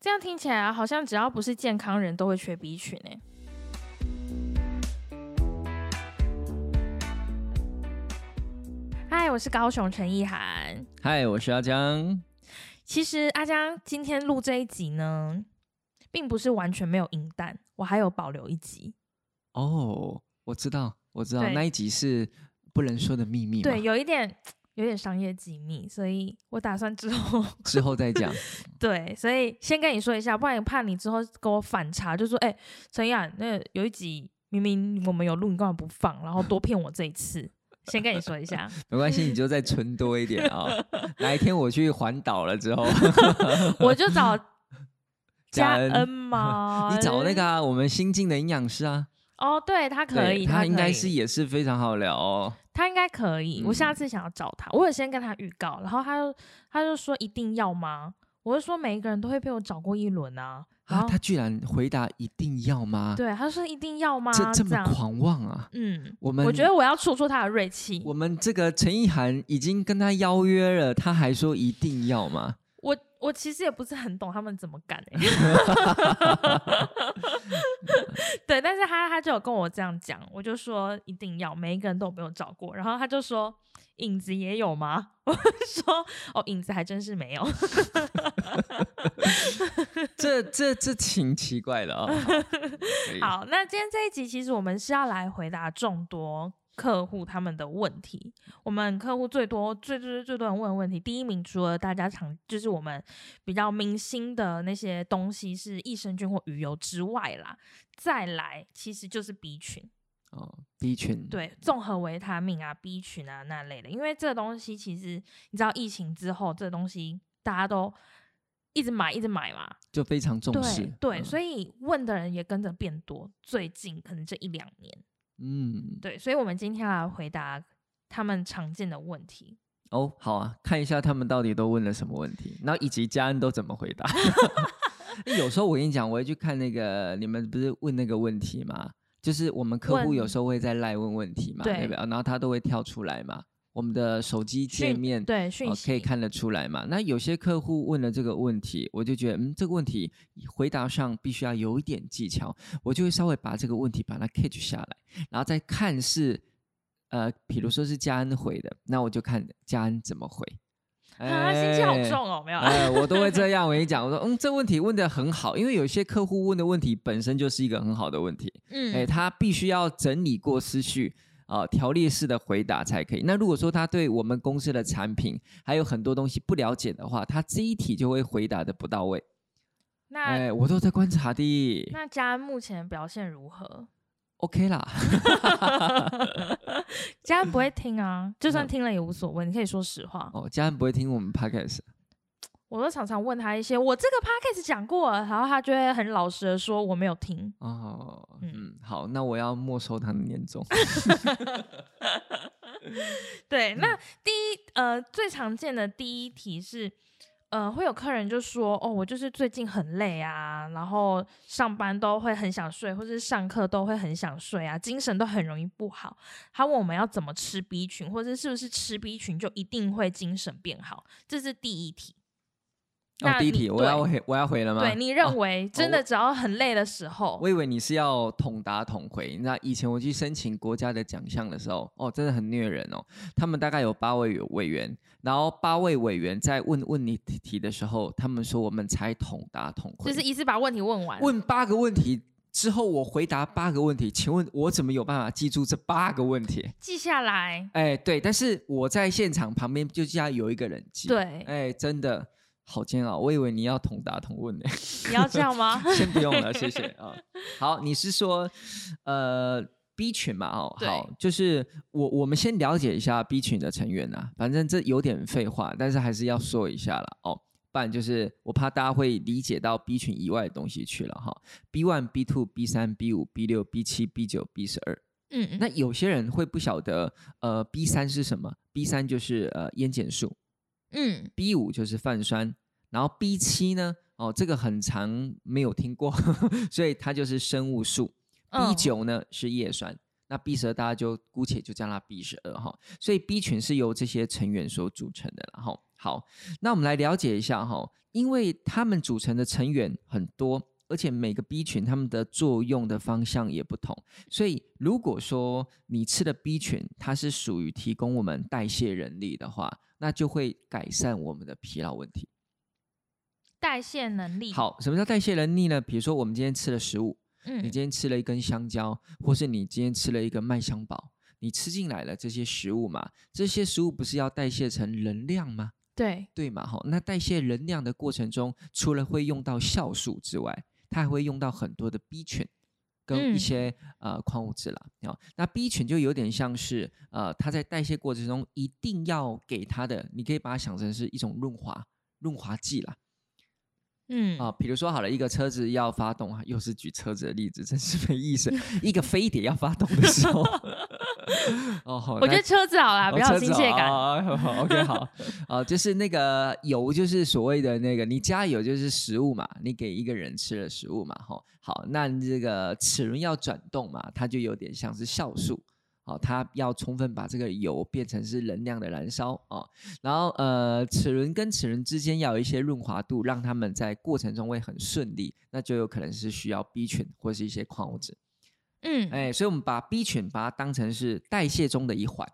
这样听起来好像只要不是健康人都会缺 B 群哎。嗨，我是高雄陈意涵。嗨，我是阿江。其实阿江今天录这一集呢，并不是完全没有银弹，我还有保留一集。哦，我知道，我知道那一集是不能说的秘密嘛，对，有一点有点商业机密，所以我打算之后 之后再讲。对，所以先跟你说一下，不然怕你之后跟我反查，就说哎，陈雅，那有一集明明我们有录，你干嘛不放？然后多骗我这一次，先跟你说一下。没关系，你就再存多一点啊、哪一天我去环岛了之后，我就找嘉嘉恩恩嘛，你找那个啊，我们新进的营养师啊，哦，对他可以，他应该是也是非常好聊哦。他应该可以。我下嗯次想要找他，我有先跟他预告，然后他就他就说一定要吗？我就说每一个人都会被我找过一轮啊，然啊，后他居然回答一定要吗？对他说一定要吗？这这么，狂妄啊！嗯，我们我觉得我要戳戳他的锐气。我们这个陈意涵已经跟他邀约了，他还说一定要吗？我我其实也不是很懂他们怎么干哎 对，但是他他就有跟我这样讲，我就说一定要，每一个人都有没有找过，然后他就说影子也有吗？我就说哦，影子还真是没有。这这这挺奇怪的啊、好，那今天这一集其实我们是要来回答众多客户他们的问题。我们客户最多、最最最多人问的问题，第一名除了大家常就是我们比较明星的那些东西是益生菌或鱼油之外啦，再来其实就是 B 群，哦，B 群对，综合维他命啊、B 群啊那类的，因为这东西其实你知道疫情之后，这东西大家都一直买、一直买嘛，就非常重视对，对，嗯所以问的人也跟着变多。最近可能这一两年，嗯，对，所以我们今天来回答他们常见的问题。哦，好啊，看一下他们到底都问了什么问题，然后以及家人都怎么回答。有时候我跟你讲，我会去看那个你们不是问那个问题吗？就是我们客户有时候会在赖问问题嘛，对不对？然后他都会跳出来嘛，我们的手机界面对讯哦息、可以看得出来嘛。那有些客户问了这个问题，我就觉得嗯，这个问题回答上必须要有一点技巧，我就会稍微把这个问题把它 catch 下来，然后再看是呃，比如说是嘉恩回的，那我就看嘉恩怎么回。啊，心机好哎重哦，没有我都会这样。我跟你讲，我说，嗯，这问题问的很好，因为有些客户问的问题本身就是一个很好的问题，嗯，哎，他必须要整理过思绪啊、条列式的回答才可以。那如果说他对我们公司的产品还有很多东西不了解的话，他这一题就会回答的不到位。那、哎，我都在观察的那嘉恩目前表现如何？，OK 啦。嘉恩不会听啊，就算那听了也无所谓，你可以说实话。哦，家人不会听我们 podcast 我都常常问他一些，我这个 podcast 讲过，然后他就会很老实的说我没有听。哦，嗯嗯，好，那我要没收他的年终。对，那第一呃最常见的第一题是，呃会有客人就说，哦我就是最近很累啊，然后上班都会很想睡，或者是上课都会很想睡啊，精神都很容易不好。他问我们要怎么吃 B 群，或者是不是吃 B 群就一定会精神变好？这是第一题。哦，那你第一题我要回，我要回了吗？对你哦认为真的只要很累的时候，我以为你是要统答统回。那以前我去申请国家的奖项的时候，哦，真的很虐人哦。他们大概有八位委员，然后八位委员在问问你题的时候，他们说我们才统答统回，就是一次把问题问完。问八个问题之后，我回答八个问题。请问我怎么有办法记住这八个问题？记下来，哎，对，但是我在现场旁边就要有一个人记。，对，哎，真的好煎熬。我以为你要同答同问呢。你要这样吗？先不用了，谢谢啊。好，你是说呃 B 群嘛？哦，好，就是我我们先了解一下 B 群的成员啊，反正这有点废话，但是还是要说一下了哦。不然就是我怕大家会理解到 B 群以外的东西去了哈。B one、B two、B 三、B 五、B 六、B 七、B 九、B 十二。嗯，那有些人会不晓得，呃，B 三是什么？B 三就是呃烟碱素，嗯 B 五就是泛酸，然后 B 七呢，哦，这个很长没有听过，所以它就是生物素。B 嗯九呢是叶酸，那 B 十二大家就姑且就叫它 B 十二哈。所以 B 群是由这些成员所组成的，然后好，那我们来了解一下哈，因为它们组成的成员很多，而且每个 B 群它们的作用的方向也不同，所以如果说你吃的 B 群它是属于提供我们代谢人力的话，那就会改善我们的疲劳问题。代谢能力，好，什么叫代谢能力呢？比如说我们今天吃了食物，你嗯今天吃了一根香蕉，或是你今天吃了一个麦香堡，你吃进来了这些食物嘛，这些食物不是要代谢成能量吗？对，对嘛？哈，那代谢能量的过程中，除了会用到酵素之外，它还会用到很多的 B 群跟一嗯些、呃矿物质啦。哦，那 B 群就有点像是呃，它在代谢过程中一定要给它的，你可以把它想成是一种润滑润滑剂啦。嗯啊，比如说好了，一个车子要发动，又是举车子的例子，真是没意思。一个飞碟要发动的时候，哦，我觉得车子好啦，哦比较有亲切感。哦哦好 OK，好，啊，就是那个油，就是所谓的那个，你加油就是食物嘛，你给一个人吃了食物嘛，哈，好，那这个齿轮要转动嘛，它就有点像是酵素。哦，它要充分把这个油变成是能量的燃烧哦，然后呃，齿轮跟齿轮之间要有一些润滑度，让它们在过程中会很顺利，那就有可能是需要 B 群或是一些矿物质。嗯哎，所以我们把 B 群把它当成是代谢中的一环。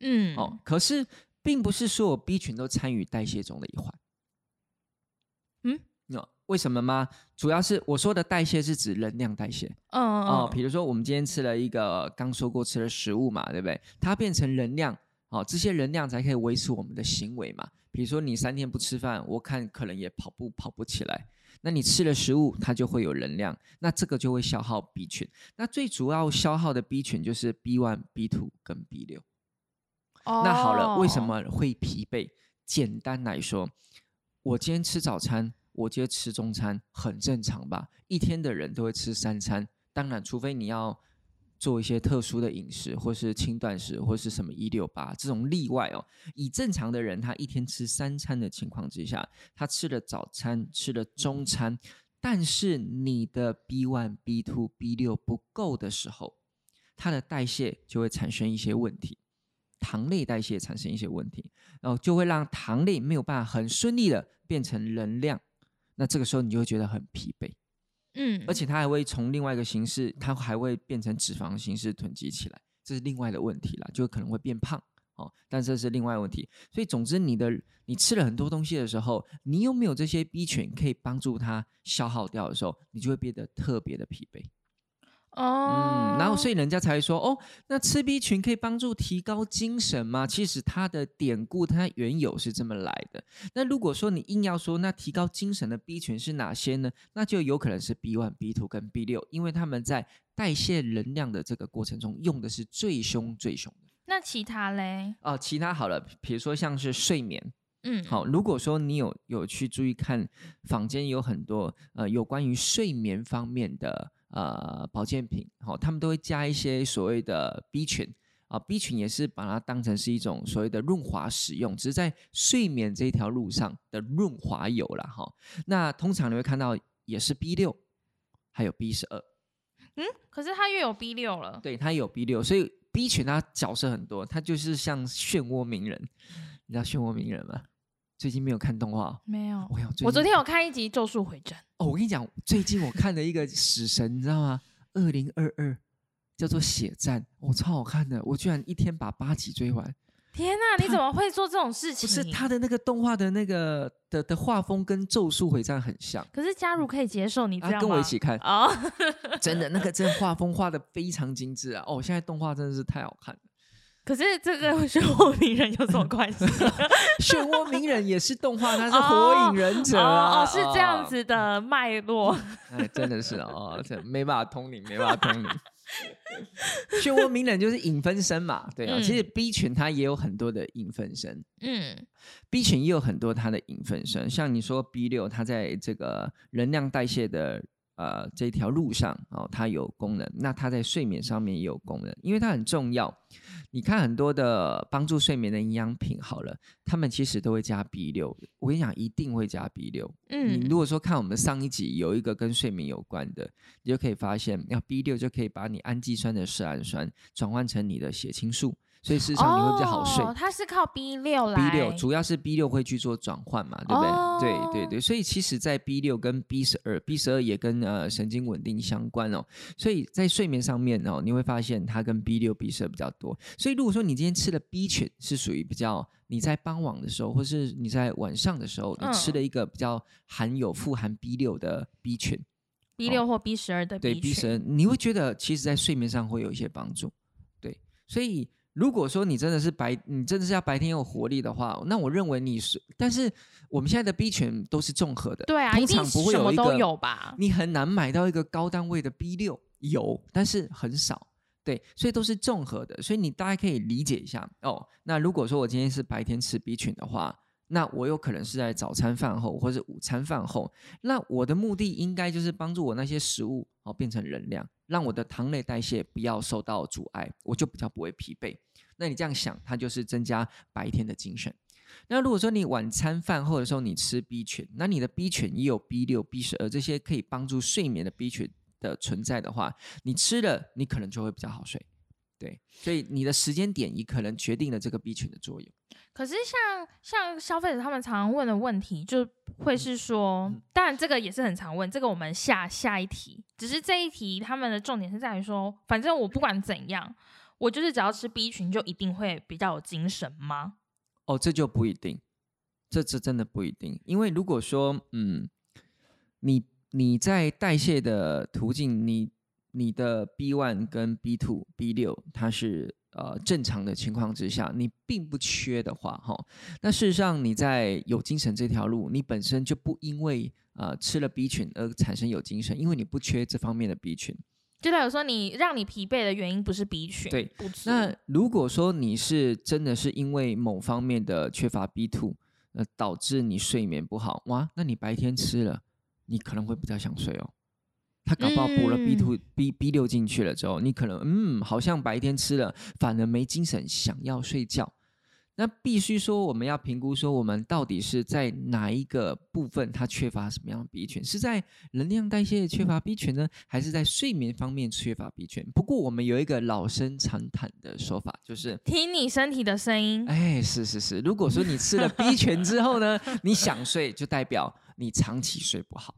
嗯哦，可是并不是所有 B 群都参与代谢中的一环。嗯，那、为什么吗？主要是我说的代谢是指能量代谢嗯哦，嗯比如说我们今天吃了一个刚说过吃了食物嘛，对不对？它变成能量，哦，这些能量才可以维持我们的行为嘛。比如说你三天不吃饭，我看可能也跑步跑不起来。那你吃了食物，它就会有能量，那这个就会消耗 B 群。那最主要消耗的 B 群就是 B one、B two 跟 B 六。哦那好了，为什哦么会疲惫？简单来说，我今天吃早餐，我觉得吃中餐，很正常吧？一天的人都会吃三餐，当然，除非你要做一些特殊的饮食，或是轻断食，或是什么一六八这种例外哦。以正常的人，他一天吃三餐的情况之下，他吃了早餐，吃了中餐，但是你的 B one、B two、B 六不够的时候，它的代谢就会产生一些问题。糖类代谢产生一些问题，然后就会让糖类没有办法很顺利的变成能量，那这个时候你就会觉得很疲惫，嗯，而且它还会从另外一个形式，它还会变成脂肪形式囤积起来，这是另外的问题啦，就可能会变胖哦，但这是另外问题。所以总之，你的你吃了很多东西的时候，你又没有这些 B 群可以帮助它消耗掉的时候，你就会变得特别的疲惫。哦，嗯，然后所以人家才会说，哦，那吃 B 群可以帮助提高精神吗？其实它的典故它原有是这么来的。那如果说你硬要说，那提高精神的 B 群是哪些呢？那就有可能是 B one、B two 跟 B 六，因为他们在代谢能量的这个过程中用的是最凶最凶的。那其他嘞？哦，其他好了，比如说像是睡眠，嗯，好，如果说你有有去注意看，坊间有很多呃有关于睡眠方面的呃保健品，好、他们都会加一些所谓的 B 群啊，B 群也是把它当成是一种所谓的润滑使用，只是在睡眠这一条路上的润滑油啦。哈、那通常你会看到也是 B 六，还有 B 十二，嗯，可是它又有 B 六了。对，它有 B 六，所以 B 群它角色很多，它就是像漩涡鸣人，你知道漩涡鸣人吗？最近没有看动画哦，没有，我有，我昨天有看一集《咒术回战》，哦，我跟你讲，最近我看了一个死神，你知道吗？二零二二叫做《血战》，哦，超好看的，我居然一天把八集追完。天哪，你怎么会做这种事情？不是他的那个动画的那个的的画风跟《咒术回战》很像，可是嘉如可以接受你这啊，样吗跟我一起看，哦，真的那个真画风画的非常精致啊！哦，现在动画真的是太好看了。可是这个漩涡鸣人有什么关系？漩涡鸣人也是动画，他是火影忍者啊！哦哦，是这样哦，子的脉络。哎，真的是哦，这没办法通灵，没办法通灵。漩涡鸣人就是影分身嘛，对啊，嗯其实 B 群它也有很多的影分身嗯，B 群也有很多它的影分身，像你说 B 六，它在这个能量代谢的呃这条路上哦，它有功能，那它在睡眠上面也有功能，因为它很重要。你看很多的帮助睡眠的营养品，好了，他们其实都会加 B 六，我跟你讲，一定会加 B 六。嗯你嗯如果说看我们上一集有一个跟睡眠有关的，你就可以发现，要 B 六就可以把你氨基酸的色氨酸转换成你的血清素，所以事实上你会比较好睡。哦它是靠 B 六来 B 六主要是 B 六会去做转换嘛，对不对？哦对对对，所以其实，在 B 六跟 B 十二，B 十二也跟呃神经稳定相关哦。所以在睡眠上面哦，你会发现它跟 B 六、B 十二比较多。所以如果说你今天吃的 B 群是属于比较你在傍晚的时候，或是你在晚上的时候，你吃嗯了一个比较含有富含 B 六的 B 群，B 六或 B 十二的哦对 B 十，二，你会觉得其实在睡眠上会有一些帮助。对，所以如果说你真的是白，你真的是要白天有活力的话，那我认为你是，但是我们现在的 B 群都是综合的，对啊，通常不会什么都有一个有吧？你很难买到一个高单位的 B 六，有，但是很少。对，所以都是综合的，所以你大家可以理解一下哦。那如果说我今天是白天吃 B 群的话，那我有可能是在早餐饭后或者午餐饭后，那我的目的应该就是帮助我那些食物哦变成能量，让我的糖类代谢不要受到阻碍，我就比较不会疲惫。那你这样想，它就是增加白天的精神。那如果说你晚餐饭后的时候你吃 B 群，那你的 B 群也有 B 六、B 十二这些可以帮助睡眠的 B 群的存在的话，你吃了你可能就会比较好睡。对，所以你的时间点也可能决定了这个 B 群的作用。可是像像消费者他们常常问的问题，就会是说，嗯当然这个也是很常问，这个我们下下一题，只是这一题他们的重点是在于说，反正我不管怎样，我就是只要吃 B 群就一定会比较有精神吗？哦，这就不一定，这这真的不一定，因为如果说，嗯，你你在代谢的途径，你你的 B one 跟 B two、B 六，它是呃正常的情况之下，你并不缺的话，哈，那事实上你在有精神这条路，你本身就不因为呃吃了 B 群而产生有精神，因为你不缺这方面的 B 群。就代表说你让你疲惫的原因不是 B 群，对。那如果说你是真的是因为某方面的缺乏 B two，呃，导致你睡眠不好，哇，那你白天吃了，你可能会比较想睡哦。他搞不好补了 B two、B B 六进去了之后，你可能嗯，好像白天吃了，反而没精神，想要睡觉。那必须说，我们要评估说，我们到底是在哪一个部分它缺乏什么样的 B 群？是在能量代谢缺乏 B 群呢，还是在睡眠方面缺乏 B 群？不过我们有一个老生常谈的说法，就是，听你身体的声音，哎，是是是，如果说你吃了 B 群之后呢，你想睡，就代表你长期睡不好。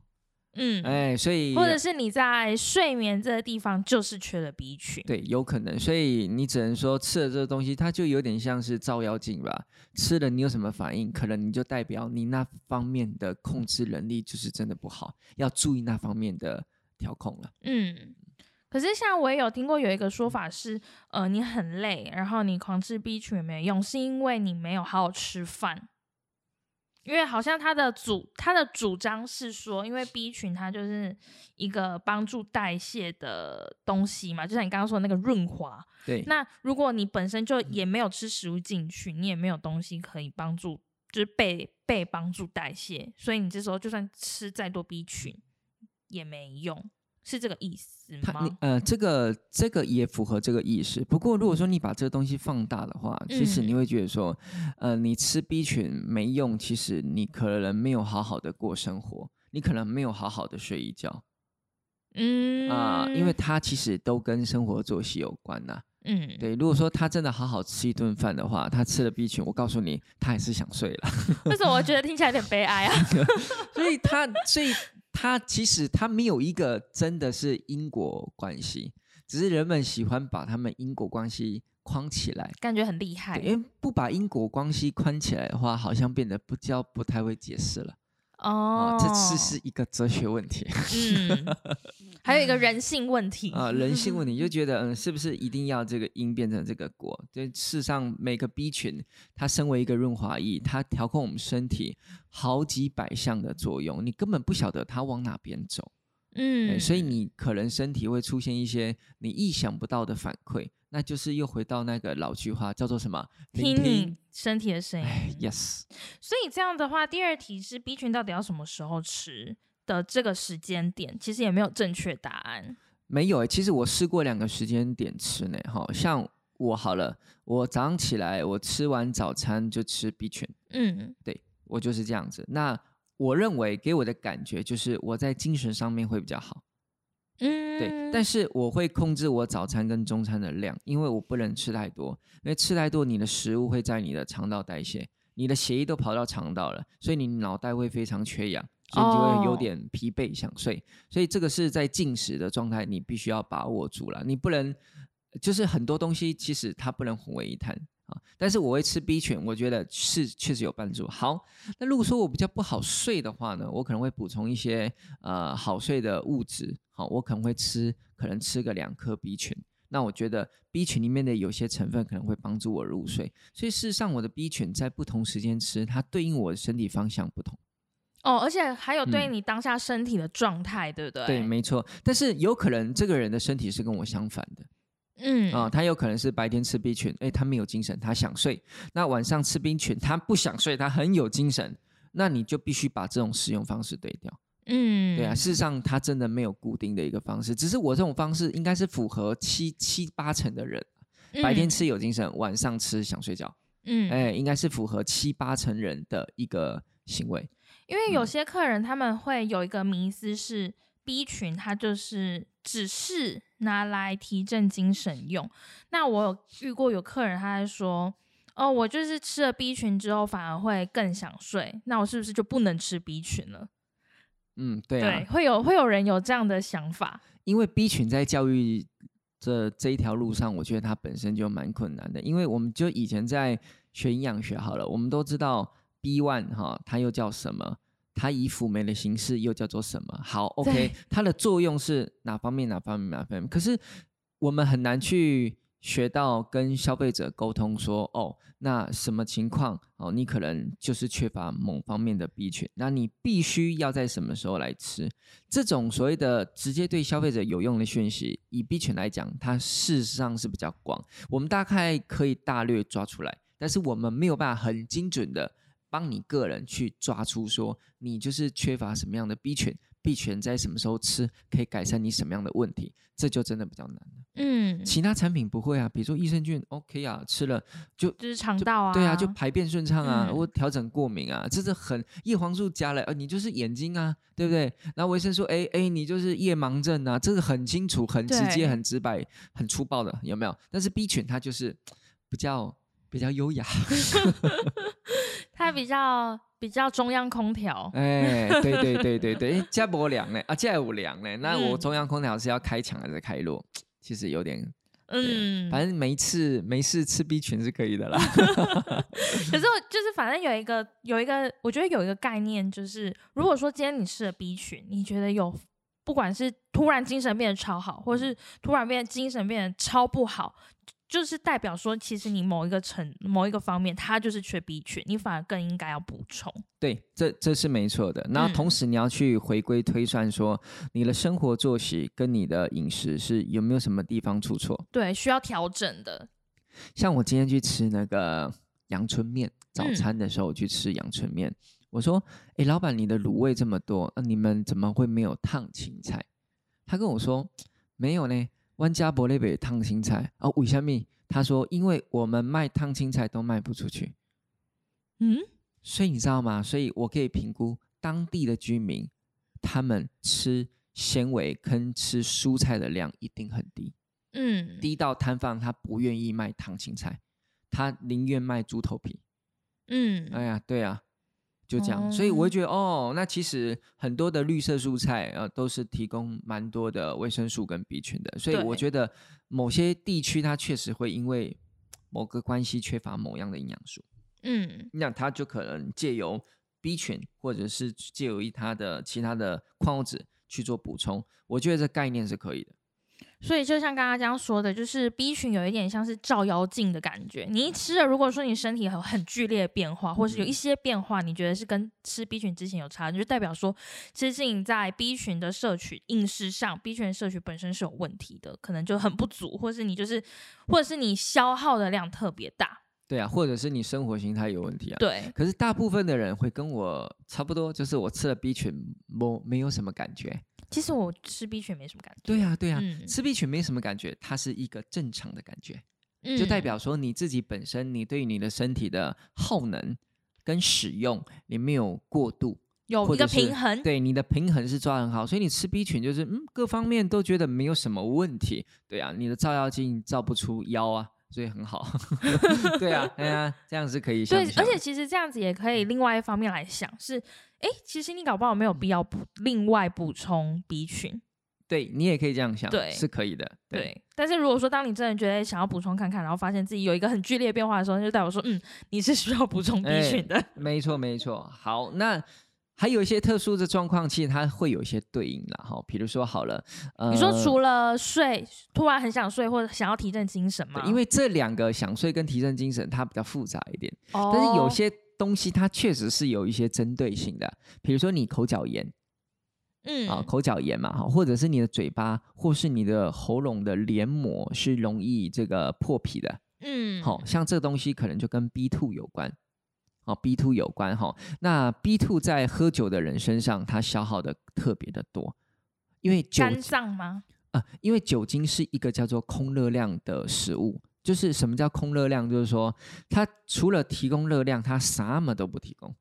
嗯，哎，所以或者是你在睡眠这个地方就是缺了 B 群，对，有可能，所以你只能说吃了这个东西，它就有点像是照妖镜吧。吃了你有什么反应，可能你就代表你那方面的控制能力就是真的不好，要注意那方面的调控了。嗯。可是像我也有听过有一个说法是，呃，你很累，然后你狂吃 B 群也没有用，是因为你没有好好吃饭。因为好像他的主他的主张是说，因为 B 群它就是一个帮助代谢的东西嘛，就像你刚刚说的那个润滑。对，那如果你本身就也没有吃食物进去，你也没有东西可以帮助，就是被被帮助代谢，所以你这时候就算吃再多 B 群也没用，是这个意思吗？呃，这个这个也符合这个意思。不过如果说你把这个东西放大的话，其实你嗯会觉得说，呃，你吃 B 群没用，其实你可能没有好好的过生活，你可能没有好好的睡一觉嗯啊、因为它其实都跟生活作息有关呐、嗯，对，如果说他真的好好吃一顿饭的话，他吃了 B 群，我告诉你，他还是想睡了。为什么我觉得听起来有点悲哀啊？所以他，所以他其实他没有一个真的是因果关系，只是人们喜欢把他们因果关系框起来。感觉很厉害因为不把因果关系框起来的话，好像变得不叫不太会解释了。哦啊，。这是是一个哲学问题嗯，还有一个人性问题啊，人性问题，就觉得嗯，是不是一定要这个因变成这个果？对，事实上每个 B 群，它身为一个润滑液，它调控我们身体好几百项的作用，你根本不晓得它往哪边走。嗯，哎所以你可能身体会出现一些你意想不到的反馈，那就是又回到那个老句话，叫做什么？听你身体的声哎音。，yes，所以这样的话，第二题是 B 群到底要什么时候吃的这个时间点，其实也没有正确答案。没有哎、其实我试过两个时间点吃呢，哈，像我好了，我早上起来，我吃完早餐就吃 B 群，嗯对我就是这样子。那我认为给我的感觉就是我在精神上面会比较好。嗯，对，但是我会控制我早餐跟中餐的量，因为我不能吃太多，因为吃太多，你的食物会在你的肠道代谢，你的血液都跑到肠道了，所以你脑袋会非常缺氧，所以你就会有哦点疲惫想睡。所以这个是在进食的状态，你必须要把握住了，你不能就是很多东西其实它不能混为一谈。啊，但是我会吃 B 群，我觉得是确实有帮助。好，那如果说我比较不好睡的话呢，我可能会补充一些呃好睡的物质。好，我可能会吃，可能吃个两颗 B 群。那我觉得 B 群里面的有些成分可能会帮助我入睡。所以事实上，我的 B 群在不同时间吃，它对应我的身体方向不同。哦，而且还有对你当下身体的状态，对不对？对，没错。但是有可能这个人的身体是跟我相反的。嗯啊、他有可能是白天吃 B 群，哎，他没有精神，他想睡；那晚上吃 B 群，他不想睡，他很有精神。那你就必须把这种使用方式对掉。嗯，对啊，事实上他真的没有固定的一个方式，只是我这种方式应该是符合七七八成的人，白天嗯，吃有精神，晚上吃想睡觉，嗯，哎，应该是符合七八成人的一个行为。因为有嗯些客人他们会有一个迷思是 B 群，它就是只是拿来提振精神用。那我有遇过有客人他在说，哦，我就是吃了 B 群之后反而会更想睡，那我是不是就不能吃 B 群了？嗯，对啊，会有会有人有这样的想法。因为 B 群在教育这这一条路上，我觉得它本身就蛮困难的。因为我们就以前在学营养学好了，我们都知道 B one 哈，它又叫什么？它以辅酶的形式又叫做什么？好，OK，对它的作用是哪方面？哪方面？哪方面？可是我们很难去学到跟消费者沟通说，哦，那什么情况？哦，你可能就是缺乏某方面的 B 群，那你必须要在什么时候来吃？这种所谓的直接对消费者有用的讯息，以 B 群来讲，它事实上是比较广，我们大概可以大略抓出来，但是我们没有办法很精准的帮你个人去抓出说你就是缺乏什么样的 B 群，B 群在什么时候吃可以改善你什么样的问题，这就真的比较难了。嗯，其他产品不会啊，比如说益生菌，OK 啊，吃了就就是肠道啊，对啊，就排便顺畅啊，嗯或调整过敏啊，这是很叶黄素加了，呃，你就是眼睛啊，对不对？然后维生素 A A，你就是夜盲症啊，这个很清楚、很直接、很直白、很粗暴的，有没有？但是 B 群它就是比较比较优雅，它比较比较中央空调。哎，对对对对 对，诶加不凉呢，啊，加有凉呢，那我嗯中央空调是要开强还是开弱？其实有点，嗯，反正没事没事吃 B 群是可以的啦。可是我 就是反正有一个有一个，我觉得有一个概念，就是如果说今天你吃了 B 群，你觉得有不管是突然精神变得超好，或是突然变得精神变得超不好，就是代表说其实你某一个层某一个方面它就是缺 B 群，你反而更应该要补充。对，这这是没错的。那嗯同时你要去回归推算，说你的生活作息跟你的饮食是有没有什么地方出错？对，需要调整的。像我今天去吃那个阳春面，早嗯餐的时候我去吃阳春面，我说：“哎，老板，你的卤味这么多，那、你们怎么会没有烫青菜？”他跟我说：“没有呢，湾家伯那边烫青菜哦，为什么？”他说：“因为我们卖烫青菜都卖不出去。”嗯，所以你知道吗？所以我可以评估当地的居民，他们吃纤维跟吃蔬菜的量一定很低，嗯，低到摊贩他不愿意卖烫青菜，他宁愿卖猪头皮。嗯，哎呀，对啊，就这样。所以我会觉得，哦，那其实很多的绿色蔬菜呃都是提供蛮多的维生素跟 B 群的，所以我觉得某些地区它确实会因为某个关系缺乏某样的营养素。嗯，那它就可能借由 B 群，或者是借由一它的其他的矿物质去做补充。我觉得这概念是可以的。所以就像刚刚这样说的，就是 B 群有一点像是照妖镜的感觉。你一吃了，如果说你身体有很剧烈的变化，或是有一些变化，你觉得是跟吃 B 群之前有差，就代表说，其实你在 B 群的摄取饮食上，B 群的摄取本身是有问题的，可能就很不足，或是你就是，或者是你消耗的量特别大。对啊，或者是你生活形态有问题啊。对，可是大部分的人会跟我差不多，就是我吃了 B 群，没没有什么感觉。其实我吃 B 群没什么感觉。对啊，对啊，嗯吃 B 群没什么感觉，它是一个正常的感觉，嗯就代表说你自己本身，你对你的身体的耗能跟使用，你没有过度有一个平衡。对你的平衡是抓得很好，所以你吃 B 群就是嗯各方面都觉得没有什么问题，对啊，你的照妖镜照不出妖啊，所以很好，对啊，哎呀，这样是可以想对，而且其实这样子也可以另外一方面来想是，哎，其实你搞不好没有必要补另外补充 B 群，对你也可以这样想，对是可以的，对对。但是如果说当你真的觉得想要补充看看，然后发现自己有一个很剧烈变化的时候，那就代表说，嗯，你是需要补充 B 哎群的。没错，没错。好，那还有一些特殊的状况，其实它会有一些对应啦。哈。比如说好了，呃，你说除了睡，突然很想睡，或者想要提振精神吗？因为这两个想睡跟提振精神，它比较复杂一点，哦，但是有些东西它确实是有一些针对性的。比如说你口角炎嗯啊，口角炎嘛，哈，或者是你的嘴巴或是你的喉咙的黏膜是容易这个破皮的。嗯，好、像这东西可能就跟 B two 有关，哦，B two 有关哈、那 B two 在喝酒的人身上，它消耗的特别的多，因为酒肝脏吗？啊、因为酒精是一个叫做空热量的食物。就是什么叫空热量？就是说，它除了提供热量，它什么都不提供。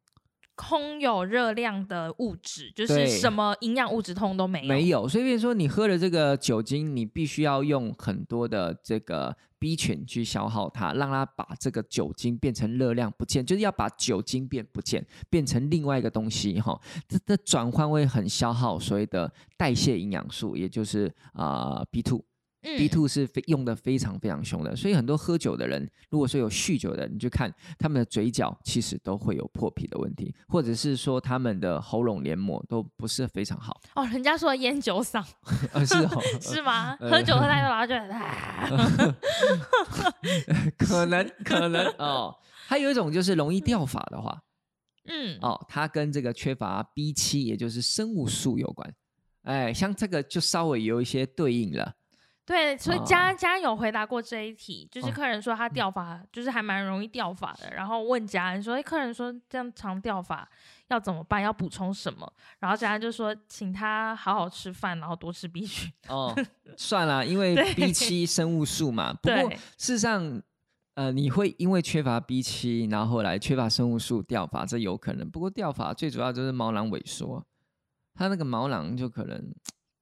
空有热量的物质，就是什么营养物质通都没有。没有，所以变成说你喝了这个酒精，你必须要用很多的这个 B 群去消耗它，让它把这个酒精变成热量不见，就是要把酒精变不见，变成另外一个东西哈。这这转换会很消耗所谓的代谢营养素，也就是啊、B two。嗯 B two 是非用的非常非常凶的，所以很多喝酒的人，如果说有酗酒的，你就看他们的嘴角其实都会有破皮的问题，或者是说他们的喉咙黏膜都不是非常好，哦，人家说烟酒嗓 呃，是哦，是吗？呃喝酒喝太多，然后就啊，可能可能哦。还有一种就是容易掉发的话，嗯，哦，它跟这个缺乏 B 七，也就是生物素有关。哎，像这个就稍微有一些对应了。对，所以哦佳佳有回答过这一题，就是哦客人说他掉发，就是还蛮容易掉发的，然后问佳恩说，哎，客人说这样常掉发要怎么办？要补充什么？然后佳恩就说，请他好好吃饭，然后多吃 B 群。哦，算了，因为 B 七生物素嘛。不过事实上，呃，你会因为缺乏 B 七，然后后来缺乏生物素掉发，这有可能。不过掉发最主要就是毛囊萎缩，它那个毛囊就可能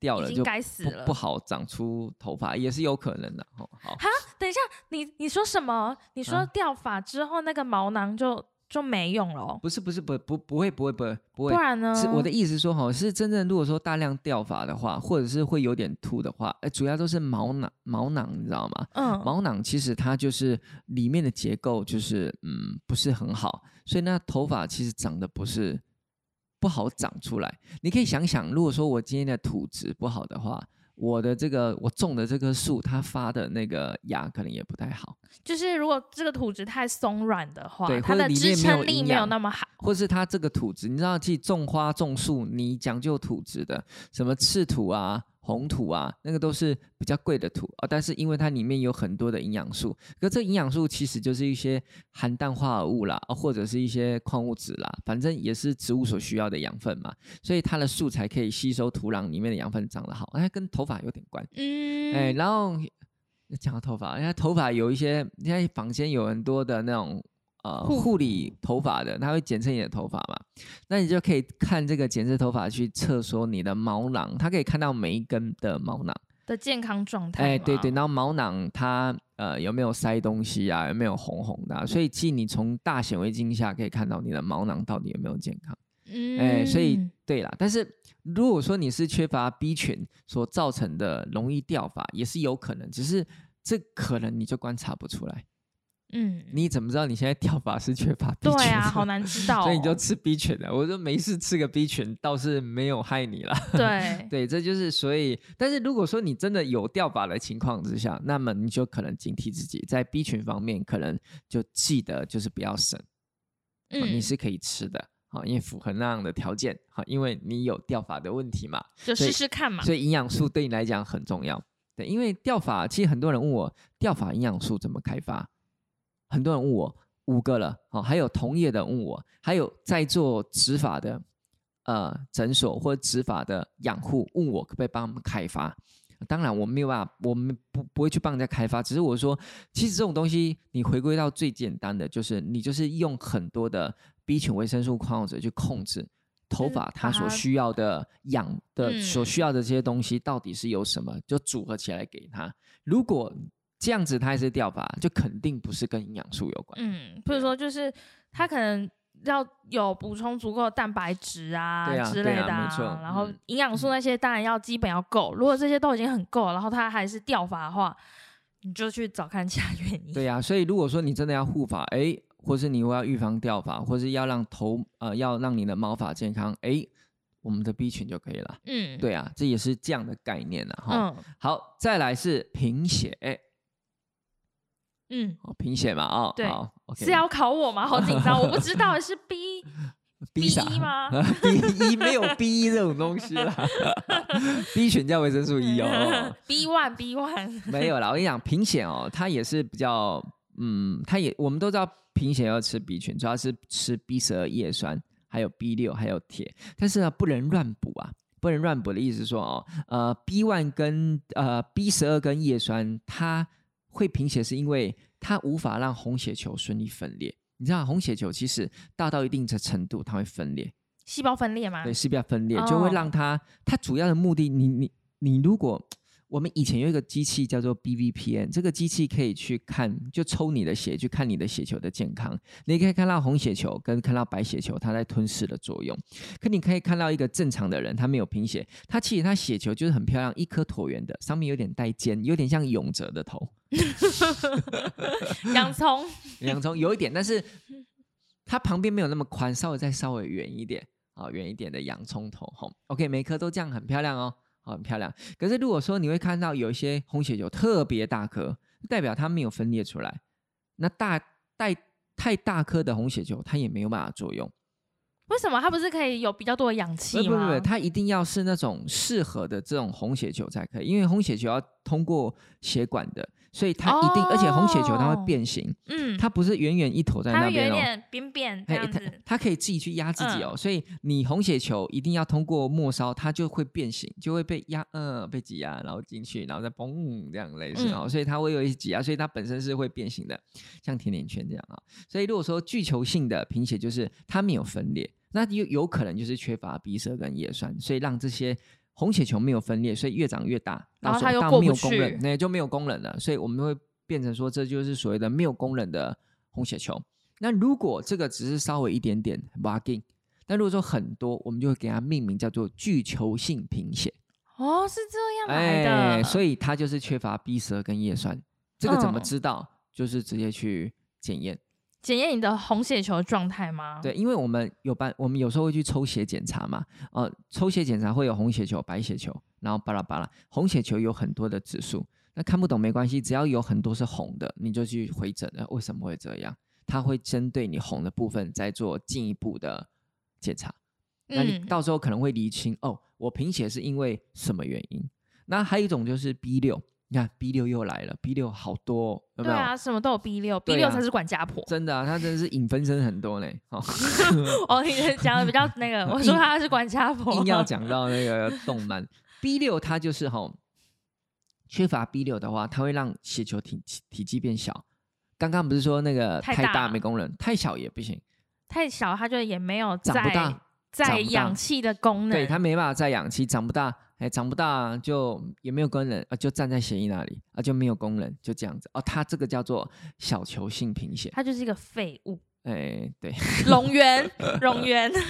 掉了，就该死了不不好长出头发，也是有可能的。好，好，等一下，你你说什么？你说啊掉发之后那个毛囊就就没用了哦？不是不是不不不会不会不会不会不。然呢？是我的意思说，哈，是真正如果说大量掉发的话，或者是会有点秃的话，哎，主要都是毛囊毛囊，你知道吗？嗯，毛囊其实它就是里面的结构就是嗯不是很好，所以那头发其实长得不是不好长出来。你可以想想，如果说我今天的土质不好的话，我的这个我种的这棵树，它发的那个芽可能也不太好，就是如果这个土质太松软的话对，它的支撑力没有那么好。或是它这个土质，你知道，其实种花种树，你讲究土质的，什么赤土啊、红土啊，那个都是比较贵的土啊。但是因为它里面有很多的营养素，可这营养素其实就是一些含氮化合物啦，啊或者是一些矿物质啦，反正也是植物所需要的养分嘛，所以它的树才可以吸收土壤里面的养分长得好。哎，跟头发有点关。嗯，哎，然后讲到头发，人家头发有一些，现在坊间有很多的那种呃护护理头发的，它会检测你的头发嘛，那你就可以看这个检测头发去测说你的毛囊，它可以看到每一根的毛囊，的健康状态。哎，对对，，然后毛囊它呃有没有塞东西啊，有没有红红的啊、所以即你从大显微镜下可以看到你的毛囊到底有没有健康。嗯，哎，所以对啦，但是如果说你是缺乏 B 群所造成的容易掉发，也是有可能，只是这可能你就观察不出来。嗯，你怎么知道你现在掉发是缺乏 B 群？对啊，好难知道哦。所以你就吃 B 群的。我说没事，吃个 B 群倒是没有害你了。对 对，这就是所以，但是如果说你真的有掉法的情况之下，那么你就可能警惕自己，在 B 群方面可能就记得就是不要省。哦你嗯，是可以吃的，好，因为符合那样的条件，好，因为你有掉发的问题嘛，就试试看嘛。所以营养素对你来讲很重要。对，因为掉发，其实很多人问我掉发营养素怎么开发，很多人问我五个了，哦，还有同业的问我，还有在做植发的呃诊所或者植发的养护问我可不可以帮他们开发。当然我没有办法，我们不不会去帮人家开发，只是我说，其实这种东西你回归到最简单的，就是你就是用很多的 B 群维生素矿物质去控制头发它所需要的养的、所嗯需要的这些东西到底是有什么，就组合起来给它。如果这样子它还是掉发，就肯定不是跟营养素有关。嗯，比如说就是它可能要有补充足够的蛋白质啊之类的啊没错然后嗯营养素那些当然要基本要够。如果这些都已经很够，然后它还是掉发的话，你就去找看其他原因。对呀、所以如果说你真的要护发，哎，或是你要预防掉发，或是要让头呃要让你的毛发健康，哎，我们的 B 群就可以了。嗯，对啊，这也是这样的概念了哈。嗯好，再来是贫血，嗯，哦，贫血嘛，哦，对是要考我吗？好紧张，我不知道是 B B 啥 B 吗？？B 一没有 B 一这种东西啦，B 群叫维生素 E 哦，B one B one，没有啦。我跟你讲，贫血哦，它也是比较，嗯，它也我们都知道贫血要吃 B 群，主要是吃 B 十二叶酸，还有 B 六，还有铁，但是呢，不能乱补啊。不能乱补的意思是说哦，呃，B one 跟呃 B 十二跟叶酸，它会贫血是因为它无法让红血球顺利分裂。你知道红血球其实大到一定的程度，它会分裂，细胞分裂吗？对，细胞分裂就会哦让它，它主要的目的，你你你如果我们以前有一个机器叫做 BVPN，这个机器可以去看，就抽你的血，去看你的血球的健康。你可以看到红血球跟看到白血球它在吞噬的作用。可你可以看到一个正常的人，他没有贫血，他其实他血球就是很漂亮，一颗椭圆的，上面有点带尖，有点像永泽的头。洋葱，洋葱有一点，但是它旁边没有那么宽，稍微再稍微圆一点，啊圆一点的洋葱头吼。OK，每颗都这样很漂亮哦，好很漂亮。可是如果说你会看到有一些红血球特别大颗，代表它没有分裂出来。那大带太大颗的红血球，它也没有办法作用。为什么它不是可以有比较多的氧气吗？不不不，它一定要是那种适合的这种红血球才可以，因为红血球要通过血管的，所以它一定，而且红血球它哦会变形，嗯，它不是圆圆一坨在那边哦。一点扁扁这哎，它样子。它可以自己去压自己哦，嗯所以你红血球一定要通过末梢，它就会变形，就会被压，呃，被挤压，然后进去，然后再嘣这样类似哦，嗯所以它会有一些挤压，所以它本身是会变形的，像甜甜圈这样啊、所以如果说巨球性的贫血，就是它没有分裂，那有有可能就是缺乏 B 十跟叶酸，所以让这些。红血球没有分裂，所以越长越大，然后它又过不没有功能去，那就没有功能了，所以我们会变成说这就是所谓的没有功能的红血球。那如果这个只是稍微一点点 g 但如果说很多，我们就会给它命名叫做巨球性贫血。哦，是这样来的。哎，所以它就是缺乏 B 十二跟叶酸。这个怎么嗯知道？就是直接去检验。检验你的红血球状态吗？对，，因为我们有办，我们有时候会去抽血检查嘛。呃，抽血检查会有红血球、白血球，然后巴拉巴拉。红血球有很多的指数，那看不懂没关系，只要有很多是红的，你就去回诊了。为什么会这样？它会针对你红的部分再做进一步的检查。那你嗯，到时候可能会厘清哦，我贫血是因为什么原因？那还有一种就是 B 六，你看 B 六又来了，B 六好多、哦，有没有？对啊，什么都有 B 六，B 六才是管家婆。真的啊，他真的是影分身很多呢。哦，哦，你讲的比较那个，我说他是管家婆，硬要 讲到那个动漫 B 六，它就是哈、缺乏 B 六的话，它会让血球体体积变小。刚刚不是说那个太太大大没功能，太小也不行，太小，它就也没有长不大长在氧气的功能。对，它没办法在氧气，长不大，哎，长不大就也没有功能啊，就站在血液那里啊，就没有功能，就这样子哦。它这个叫做小球性贫血，它就是一个废物，哎，对龙源，龙源。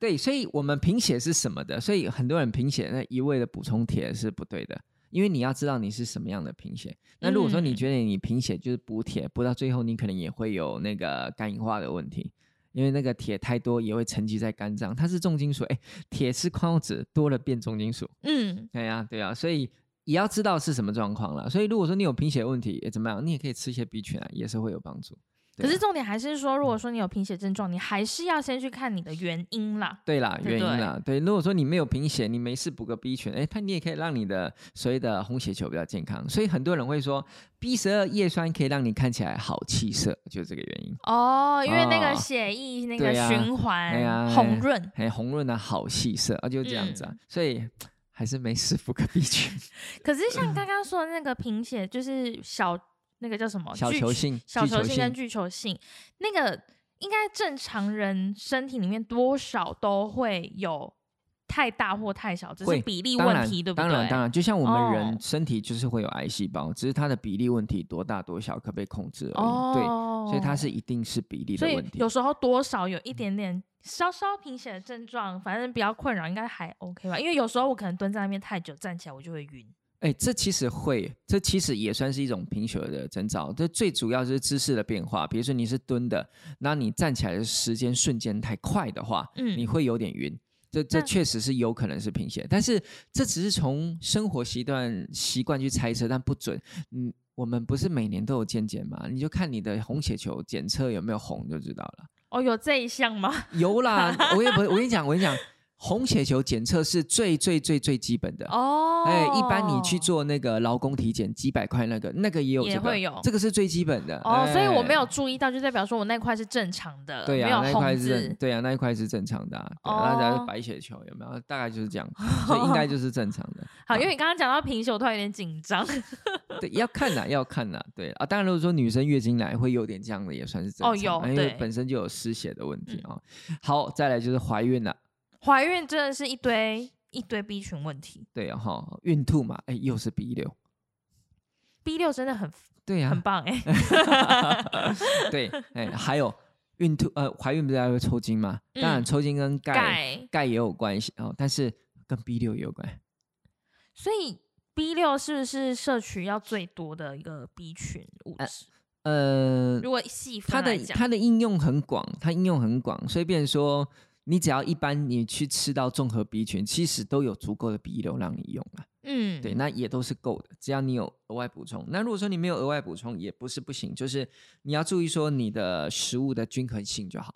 对，所以我们贫血是什么的？所以很多人贫血那一味的补充铁是不对的，因为你要知道你是什么样的贫血。那如果说你嗯觉得你贫血就是补铁，补到最后你可能也会有那个肝硬化的问题。因为那个铁太多也会沉积在肝脏，它是重金属，哎，铁是矿物质，多了变重金属，嗯，对呀、对呀、所以也要知道是什么状况了。所以如果说你有贫血问题，也怎么样，你也可以吃一些 B 群啊，也是会有帮助。可是重点还是说，如果说你有贫血症状，你还是要先去看你的原因啦。对啦，对对原因啦，对。如果说你没有贫血，你没事补个 B 群，哎，它你也可以让你的所谓的红血球比较健康。所以很多人会说 B 十二叶酸可以让你看起来好气色，就是这个原因。哦，因为那个哦血液那个循环、红润。哎，红润的好气色啊，就是这样子啊。嗯所以还是没事补个 B 群，可是像刚刚说的那个贫血，就是小那个叫什么小球性、小球性跟巨球性，那个应该正常人身体里面多少都会有太大或太小，只是比例问题，对不对？当然，当然，就像我们人哦身体就是会有癌细胞，只是它的比例问题多大多小可不可控制而已。哦，对，所以它是一定是比例的所以问题有。时候多少有一点点稍稍贫血的症状，反正比较困扰，应该还 OK 吧？因为有时候我可能蹲在那边太久，站起来我就会晕。哎，这其实会，这其实也算是一种贫血的征兆。这最主要就是姿势的变化，比如说你是蹲的，那你站起来的时间瞬间太快的话，嗯你会有点晕。这这那确实是有可能是贫血，但是这只是从生活习惯习惯去猜测，但不准。嗯，我们不是每年都有健检吗？你就看你的红血球检测有没有红就知道了。哦，有这一项吗？有啦，我也不，我跟你讲，我跟你讲，红血球检测是最最最最基本的。哦，哎，一般你去做那个劳工体检，几百块那个，那个也有这个，也会有这个是最基本的。哦，所以我没有哎。注意到，就代表说我那块是正常的，对呀、那一块红是。对呀、那一块是正常的、啊，对哦那才是白血球有没有？大概就是这样，所以应该就是正常的。好，因为你刚刚讲到贫血，我突然有点紧张。对，要看呐，要看呐，对啊。当然，如果说女生月经来会有点这样的，也算是正常，哦有因为对本身就有失血的问题啊、好，再来就是怀孕了，怀孕真的是一堆一堆 B 群问题。对啊哈，孕吐嘛，哎，又是 B 六，，B 六真的很对呀、很棒哎、对，哎，还有孕吐，呃，怀孕不是还会抽筋吗？当然，嗯抽筋跟钙钙，也有关系哦，但是跟 B 六也有关。所以 B 六是不是摄取要最多的一个 B 群物质？呃，如果细分它的它的应用很广，它应用很广，所以变成说，你只要一般你去吃到综合 B 群，其实都有足够的 B 流让你用啊。嗯，对，那也都是够的，只要你有额外补充。那如果说你没有额外补充，也不是不行，就是你要注意说你的食物的均衡性就好。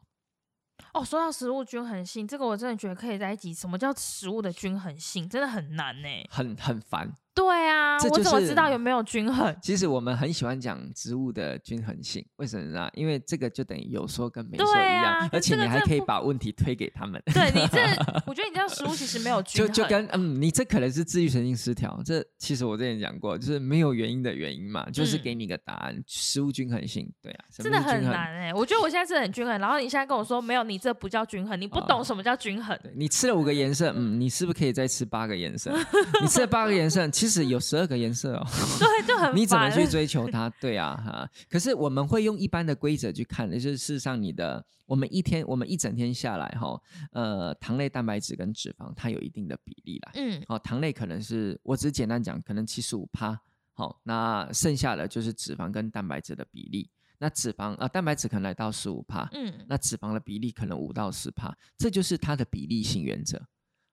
哦，说到食物均衡性，这个我真的觉得可以在一起。什么叫食物的均衡性？真的很难呢。很很烦。对啊，我怎么知道有没有均衡？其实我们很喜欢讲植物的均衡性，为什么呢？因为这个就等于有说跟没说一样，啊而且你还可以把问题推给他们。对你 这，我觉得你这样食物其实没有均衡，就就跟嗯，你这可能是自律神经失调，这其实我之前讲过，就是没有原因的原因嘛，就是嗯给你个答案，食物均衡性，对啊，真的很难哎、我觉得我现在是很均衡，然后你现在跟我说没有，你这不叫均衡，你不懂哦什么叫均衡。对你吃了五个颜色，嗯，你是不是可以再吃八个颜色？你吃了八个颜色，其实有十二个颜色哦，对，就很 你怎么去追求它？对啊，哈。可是我们会用一般的规则去看，就是事实上你的，我们一天，我们一整天下来哈，呃，糖类、蛋白质跟脂肪它有一定的比例啦。嗯哦、糖类可能是我只是简单讲，可能七十五趴，好，那剩下的就是脂肪跟蛋白质的比例。那脂肪啊、呃蛋白质可能来到十五趴，嗯，那脂肪的比例可能五到十帕，这就是它的比例性原则。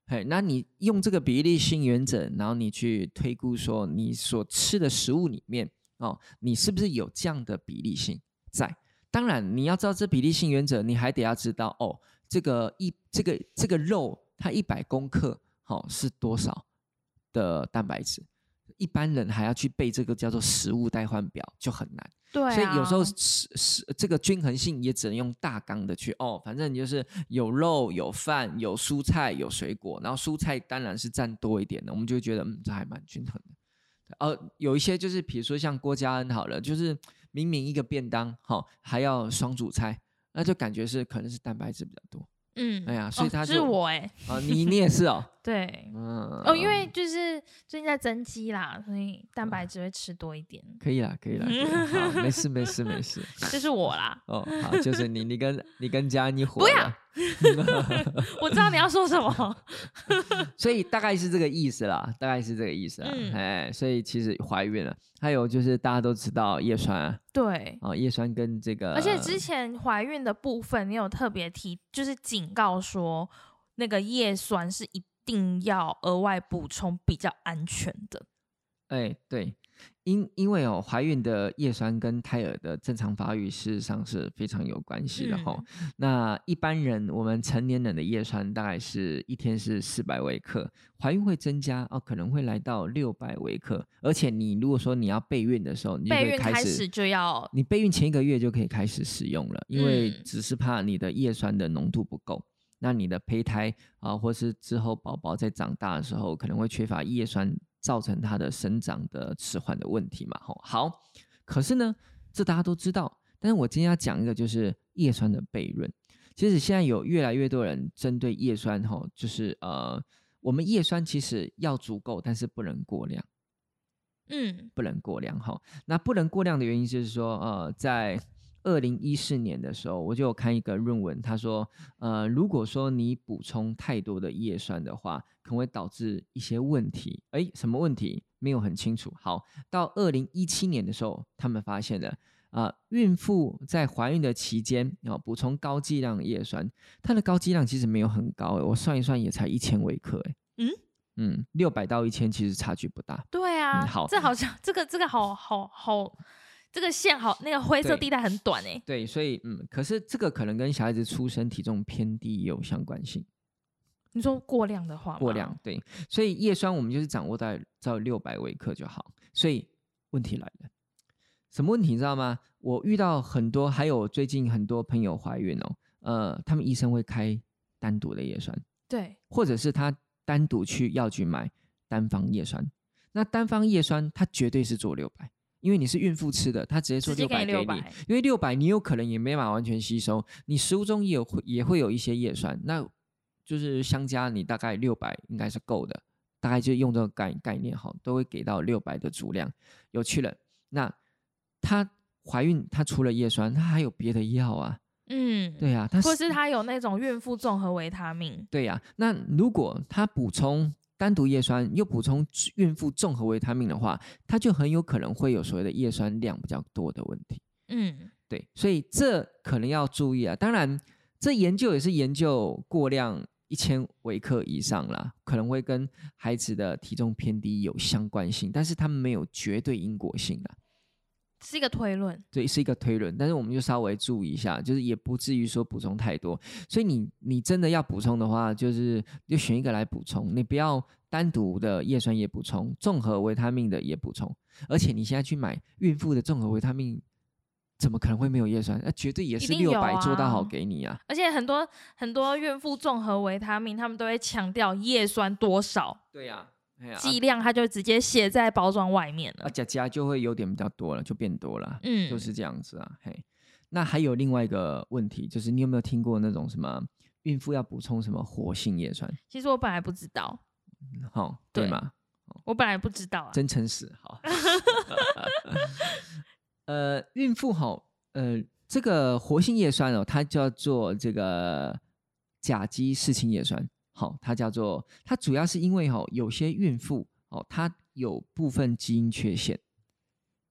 嘿，那你用这个比例性原则，然后你去推估说你所吃的食物里面哦，你是不是有这样的比例性在？当然，你要知道这比例性原则，你还得要知道哦，这个一这个这个肉它一百公克好、哦、是多少的蛋白质？一般人还要去背这个叫做食物代换表，就很难。对、啊，所以有时候是是这个均衡性也只能用大纲的去哦，反正你就是有肉、有饭、有蔬菜、有水果，然后蔬菜当然是占多一点的，我们就觉得嗯，这还蛮均衡的。呃，有一些就是比如说像郭嘉恩好了，就是明明一个便当好、还要双主菜，那就感觉是可能是蛋白质比较多嗯，哎呀所以哦是他就我哎、啊、你你也是哦，对。嗯哦，因为就是最近在增肌啦，所以蛋白质会吃多一点，可以啦，可以啦，以啦好，没事没事没事。就是我啦。哦，好，就是你，你跟你跟嘉恩一伙不要了 我知道你要说什么。所以大概是这个意思啦，大概是这个意思啦。嗯哎，所以其实怀孕了，还有就是大家都知道叶酸啊，对，哦叶酸跟这个，而且之前怀孕的部分，你有特别提，就是警告说那个叶酸是一定要额外补充比较安全的。哎对，因因为哦怀孕的叶酸跟胎儿的正常发育事实上是非常有关系的哈、嗯那一般人我们成年人的叶酸大概是一天是四百微克，怀孕会增加哦，可能会来到六百微克，而且你如果说你要备孕的时候，你就备孕开始就要你备孕前一个月就可以开始使用了，因为嗯。只是怕你的叶酸的浓度不够，那你的胚胎啊，或是之后宝宝在长大的时候可能会缺乏叶酸，造成它的生长的迟缓的问题嘛。吼，好，可是呢，这大家都知道，但是我今天要讲一个就是叶酸的悖论。其实现在有越来越多人针对叶酸哈，就是呃，我们叶酸其实要足够，但是不能过量。嗯不能过量哈。那不能过量的原因就是说，呃，在二零一四年的时候，我就有看一个论文，他说，呃，如果说你补充太多的叶酸的话，可能会导致一些问题。哎，什么问题？没有很清楚。好，到二零一七年的时候，他们发现了，啊、孕妇在怀孕的期间啊、补充高剂量的叶酸，它的高剂量其实没有很高，诶我算一算也才一千微克，诶嗯嗯，六百到一千其实差距不大。对啊，嗯好这好像这个这个好好好，这个线好那个灰色地带很短哎、对，所以嗯，可是这个可能跟小孩子出生体重偏低也有相关性。你说过量的话吗，过量对，所以叶酸我们就是掌握在在六百微克就好。所以问题来了，什么问题你知道吗？我遇到很多，还有最近很多朋友怀孕哦，呃，他们医生会开单独的叶酸，对，或者是他单独去药局买单方叶酸。那单方叶酸它绝对是做六百，因为你是孕妇吃的，他直接做直接给你六百给你，600因为六百你有可能也没办法完全吸收，你食物中也有会也会有一些叶酸，那就是相加你大概六百应该是够的，大概就用这个概概念哈，都会给到六百的足量。有趣了，那她怀孕，她除了叶酸，她还有别的药啊，嗯，对啊，她或是她有那种孕妇综合维他命，对呀、那如果她补充单独叶酸，又补充孕妇综合维他命的话，它就很有可能会有所谓的叶酸量比较多的问题。嗯，对，所以这可能要注意啊。当然，这研究也是研究过量一千微克以上啦，可能会跟孩子的体重偏低有相关性，但是他们没有绝对因果性啊。是一个推论，对，是一个推论，但是我们就稍微注意一下，就是也不至于说补充太多。所以你你真的要补充的话，就是就选一个来补充，你不要单独的叶酸也补充，综合维他命的也补充。而且你现在去买孕妇的综合维他命，怎么可能会没有叶酸？那、绝对也是六百做到好啊给你啊。而且很多很多孕妇综合维他命，他们都会强调叶酸多少对呀、剂量，它就直接写在包装外面了啊，了。加加就会有点比较多了，就变多了。嗯，就是这样子啊，嘿。那还有另外一个问题，就是你有没有听过那种什么孕妇要补充什么活性叶酸？其实我本来不知道，好、对对吗？我本来不知道啊。真诚实，好。呃，孕妇好，呃，这个活性叶酸哦，它叫做这个甲基四氢叶酸，好，它叫做它主要是因为哦，有些孕妇哦，她有部分基因缺陷，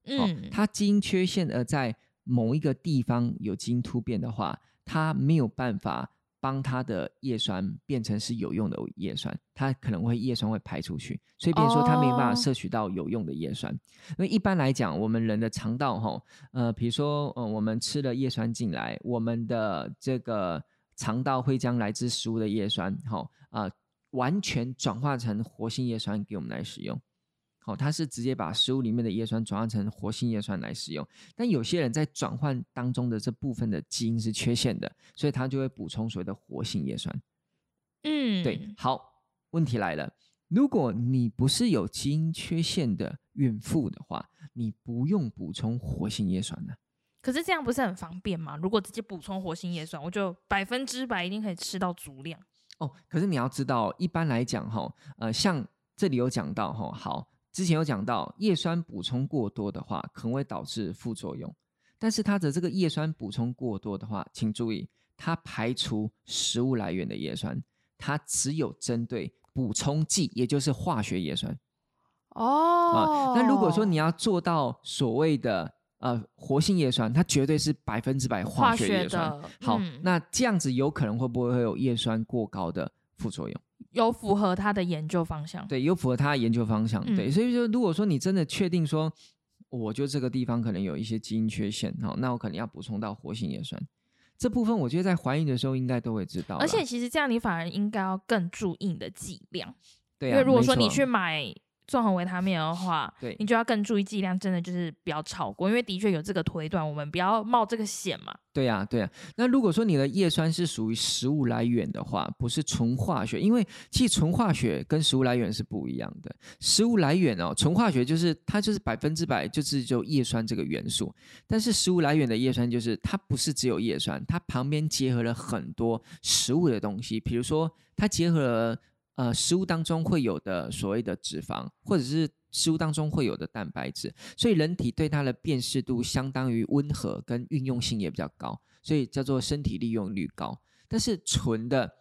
哦嗯，，她基因缺陷而在某一个地方有基因突变的话，她没有办法帮她的叶酸变成是有用的叶酸，它可能会叶酸会排出去，所以变成说她没有办哦。法摄取到有用的叶酸。因为一般来讲，我们人的肠道哈，呃，比如说呃，我们吃了叶酸进来，我们的这个肠道会将来自食物的叶酸哦啊、完全转化成活性叶酸给我们来使用。好、它是直接把食物里面的叶酸转化成活性叶酸来使用。但有些人在转换当中的这部分的基因是缺陷的，所以他就会补充所谓的活性叶酸。嗯，对，好，问题来了，如果你不是有基因缺陷的孕妇的话，你不用补充活性叶酸的。可是这样不是很方便吗？如果直接补充活性叶酸，我就百分之百一定可以吃到足量。哦，可是你要知道，一般来讲，哈，呃，像这里有讲到，哈，好，之前有讲到叶酸补充过多的话，可能会导致副作用。但是它的这个叶酸补充过多的话，请注意，它排除食物来源的叶酸，它只有针对补充剂，也就是化学叶酸哦啊。那如果说你要做到所谓的呃活性叶酸，它绝对是百分之百化化学学叶酸。的，好，嗯那这样子有可能会不会会有叶酸过高的副作用？有符合他的研究方向。对，有符合他的研究方向。对，嗯所以说，如果说你真的确定说，我就这个地方可能有一些基因缺陷，好，那我可能要补充到活性叶酸。这部分我觉得在怀孕的时候应该都会知道，而且其实这样你反而应该要更注意你的剂量，对啊，因为如果说你去买综合维他命的话，对你就要更注意剂量，真的就是不要超过，因为的确有这个推断，我们不要冒这个险嘛。对呀、对呀、那如果说你的叶酸是属于食物来源的话，不是纯化学，因为其实纯化学跟食物来源是不一样的。食物来源哦，纯化学就是它就是百分之百就是就叶酸这个元素，但是食物来源的叶酸就是它不是只有叶酸，它旁边结合了很多食物的东西，比如说它结合了呃食物当中会有的所谓的脂肪，或者是食物当中会有的蛋白质，所以人体对它的辨识度相当于温和，跟运用性也比较高，所以叫做身体利用率高。但是纯的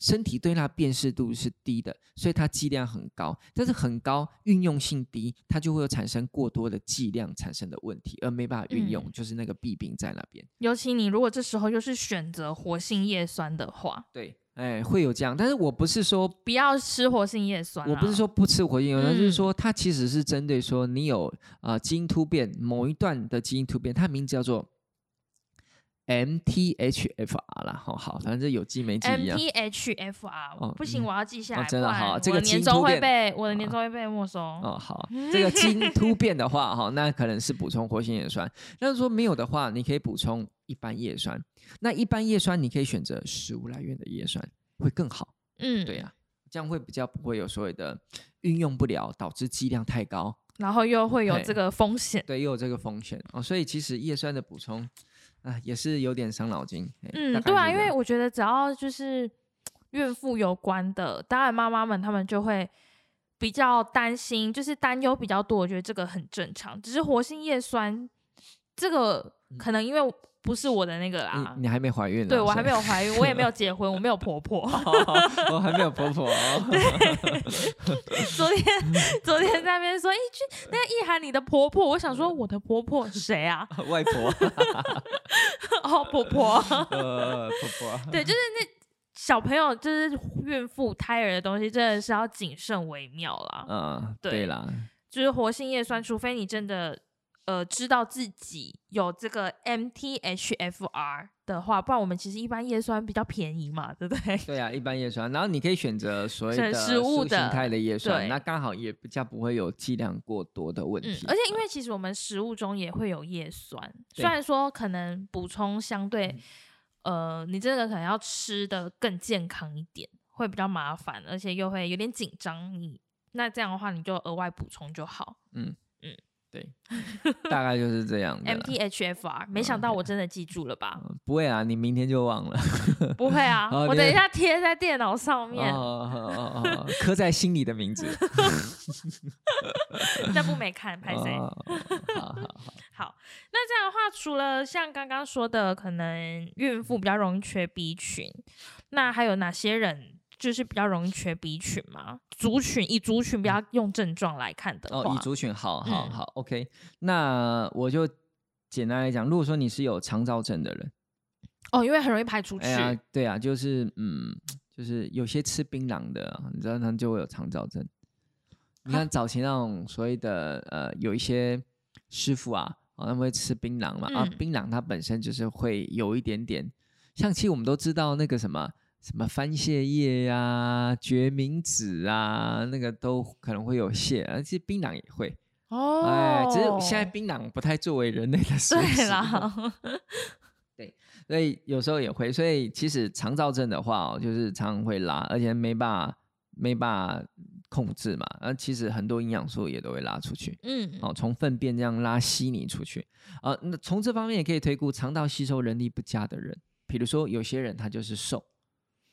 身体对它辨识度是低的，所以它剂量很高，但是很高运用性低，它就会有产生过多的剂量产生的问题，而没办法运用，嗯就是那个弊病在那边。尤其你如果这时候又是选择活性叶酸的话，对，哎，会有这样，但是我不是说不要吃活性叶酸、啊。我不是说不吃活性叶酸，就是嗯说它其实是针对说你有呃基因突变某一段的基因突变，它名字叫做 MTHFR 啦，好好，反正这有记没记一样。MTHFR，、哦不行，嗯我要记下来，哦真的好这个我的年终会被我的年啊终会被没收。哦，好，这个基因突变的话，哈，那可能是补充活性叶酸。那说没有的话，你可以补充一般叶酸。那一般叶酸，你可以选择食物来源的叶酸，会更好。嗯，对呀、这样会比较不会有所谓的运用不了，导致剂量太高。然后又会有嘿这个风险。对，又有这个风险哦，所以其实叶酸的补充啊，也是有点伤脑筋。嗯，对啊，因为我觉得只要就是孕妇有关的，当然妈妈们她们就会比较担心，就是担忧比较多。我觉得这个很正常，只是活性叶酸这个可能因为不是我的那个啦嗯你，你还没怀孕呢？对我还没有，有怀孕，我也没有 结婚，我没有婆婆。我还没有婆婆哦。昨天昨天在那边说，一句那个意涵你的婆婆，我想说我的婆婆谁啊？外婆，哦，婆婆。呃，婆婆，对，就是那小朋友，就是孕妇、胎儿的东西，真的是要谨慎为妙啦。嗯，对对啦，就是活性叶酸，除非你真的呃知道自己有这个 MTHFR 的话，不然我们其实一般叶酸比较便宜嘛，对不对？对啊，一般叶酸，然后你可以选择所谓的食物的形态的叶酸，那刚好也比较不会有剂量过多的问嗯题。，而且因为其实我们食物中也会有叶酸，虽然说可能补充相对，呃，你这个可能要吃的更健康一点，会比较麻烦，而且又会有点紧张。你那这样的话，你就额外补充就好。嗯嗯，对，大概就是这样。MTHFR，没想到我真的记住了吧？嗯不会啊，你明天就忘了。不会啊，哦我等一下贴在电脑上面，刻在心里的名字。那部没看，拍谁？好，那这样的话，除了像刚刚说的，可能孕妇比较容易缺 B 群，那还有哪些人就是比较容易缺 B 群嘛？族群以族群不要用症状来看的话，哦，以族群，好好嗯好，OK。那我就简单来讲，如果说你是有肠燥症的人，哦，因为很容易排出去。哎呀，对啊，就是嗯，就是有些吃槟榔的，你知道他就会有肠燥症。你看早期那种所谓的呃，有一些师傅啊，哦，他们会吃槟榔嘛，啊嗯，槟榔它本身就是会有一点点，像其实我们都知道那个什么什么番泻叶呀、决明子啊，那个都可能会有泻，而且槟榔也会。哦，哎，只是现在槟榔不太作为人类的 食对食啦，所以有时候也会，所以其实肠燥症的话、哦，就是常常会拉，而且没办法没办法控制嘛。而其实很多营养素也都会拉出去，嗯，哦，从粪便这样拉稀泥出去。呃，那从这方面也可以推估肠道吸收能力不佳的人，比如说有些人他就是瘦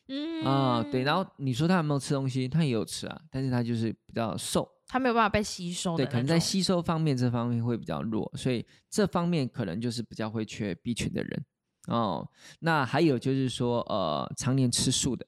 嗯啊、对，然后你说他有没有吃东西，他也有吃啊，但是他就是比较瘦，他没有办法被吸收的对，可能在吸收方面这方面会比较弱，所以这方面可能就是比较会缺 B 群的人哦。那还有就是说，呃，常年吃素的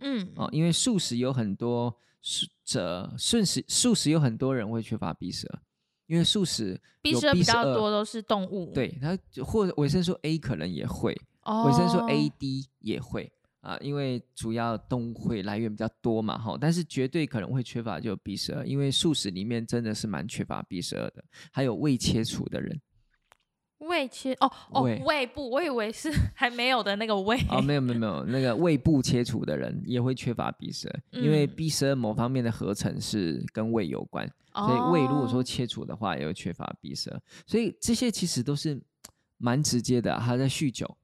嗯哦，因为素食有很多素者，素食素食有很多人会缺乏 B 十二，因为素食，B 有十二比较多都是动物，，对它或者维生素 A 可能也会，哦，维生素 A、D 也会。啊，因为主要动物会来源比较多嘛，哈，但是绝对可能会缺乏就 B 十二，因为素食里面真的是蛮缺乏 B 十二的，还有未切除的人，胃切哦哦胃胃部，我以为是 还没有的那个胃。哦，没有没有没有，那个胃部切除的人也会缺乏 B 十二，因为嗯 B 十二某方面的合成是跟胃有关，所以胃如果说哦切除的话，也会缺乏 B 十二，所以这些其实都是蛮直接的啊。还在酗酒、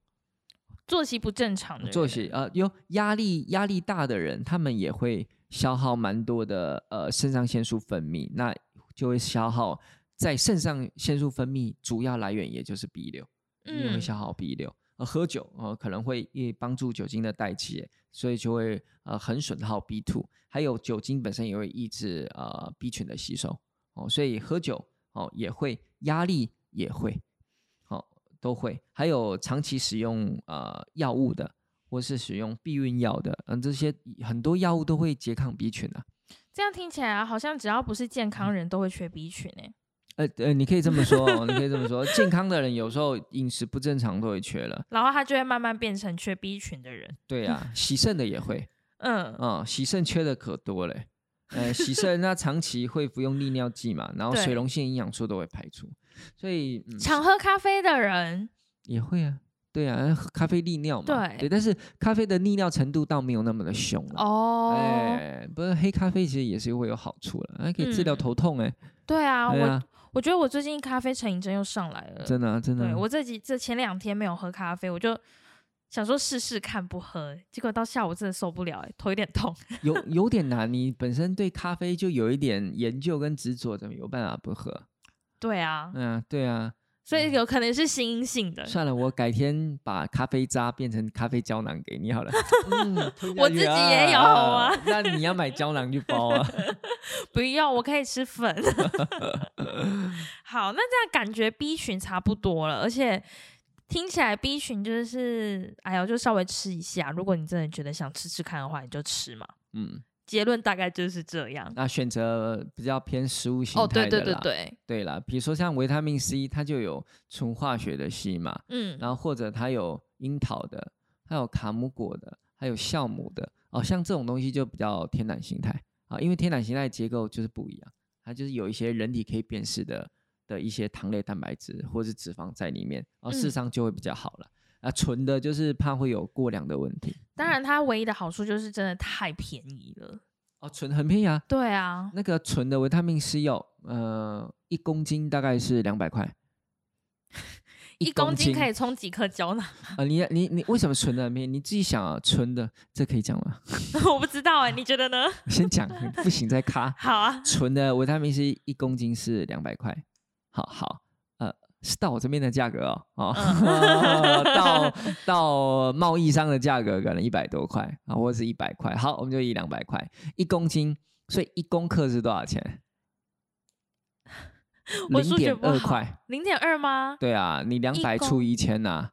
作息不正常的人作息，呃，有压力压力大的人，他们也会消耗蛮多的呃肾上腺素分泌，那就会消耗在肾上腺素分泌主要来源也就是 B 六。你也会嗯消耗 B 六。呃，喝酒呃可能会也帮助酒精的代谢，所以就会呃很损耗 B two。还有酒精本身也会抑制呃 B 群的吸收哦，所以喝酒哦也会，压力也会，哦都会。还有长期使用呃药物的，或是使用避孕药的，嗯、这些很多药物都会拮抗 B 群啊。这样听起来好像只要不是健康人都会缺 B 群诶、呃呃，你可以这么说哦，你可以这么说。健康的人有时候饮食不正常都会缺了，然后他就会慢慢变成缺 B 群的人。对啊、洗肾的也会。嗯，嗯、洗肾缺的可多嘞。呃，洗肾那长期会服用利尿剂嘛，然后水溶性营养素都会排出，所以、嗯、常喝咖啡的人，也会啊，对啊，咖啡利尿嘛，对但是咖啡的利尿程度倒没有那么的凶了。哦，哎，不是黑咖啡其实也是会有好处了，还可以治疗嗯头痛哎、对啊，我对啊，我觉得我最近咖啡成瘾症又上来了。真的啊、真的啊、对我这几这前两天没有喝咖啡，我就想说试试看不喝，结果到下午真的受不了、欸，头有点痛。有有点难，你本身对咖啡就有一点研究跟执着，怎么有办法不喝？对啊，嗯啊，对啊，所以有可能是心因性的。算了，我改天把咖啡渣变成咖啡胶囊给你好了。我自己也有啊那你要买胶囊去包啊。不用，我可以吃粉。好，那这样感觉 B 群差不多了，而且听起来 B 群就是，哎呦，就稍微吃一下。如果你真的觉得想吃吃看的话，你就吃嘛。嗯，结论大概就是这样。那选择比较偏食物形哦，对态的啦。对对对，对啦，比如说像维他命 C，它就有纯化学的 C 嘛，嗯，然后或者它有樱桃的，还有卡姆果的，还有酵母的。哦，像这种东西就比较天然形态啊，因为天然形态结构就是不一样，它就是有一些人体可以辨识的的一些糖类、蛋白质或是脂肪在里面，哦，事实嗯上就会比较好了。啊，纯的就是怕会有过量的问题。当然它唯一的好处就是真的太便宜了。哦，纯很便宜啊，对啊，那个纯的维他命 C 药，呃，一公斤大概是两百块。一公斤可以充几颗胶囊？啊、你你你为什么纯的很便宜？你自己想啊，纯的这可以讲吗？我不知道哎、你觉得呢？先讲，不行再卡。好啊，纯的维他命 C 一公斤是两百块，好好，呃，是到我这边的价格哦，哦，嗯 到 到贸易商的价格可能一百多块啊，或者是一百块，好，我们就以两百块一公斤，所以一公克是多少钱？我零点二块，零点二吗？对啊，你两百除以一千呐，